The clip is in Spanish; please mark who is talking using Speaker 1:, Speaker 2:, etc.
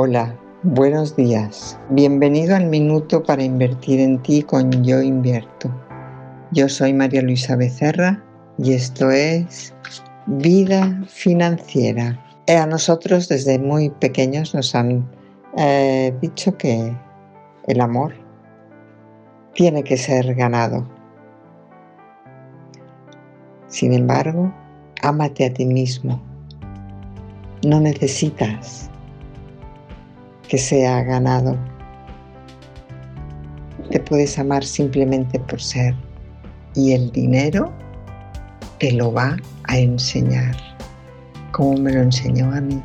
Speaker 1: Hola, buenos días. Bienvenido al minuto para invertir en ti con Yo Invierto. Yo soy María Luisa Becerra y esto es Vida Financiera. Eh, a nosotros desde muy pequeños nos han eh, dicho que el amor tiene que ser ganado. Sin embargo, ámate a ti mismo. No necesitas que sea ganado. Te puedes amar simplemente por ser y el dinero te lo va a enseñar, como me lo enseñó a mí.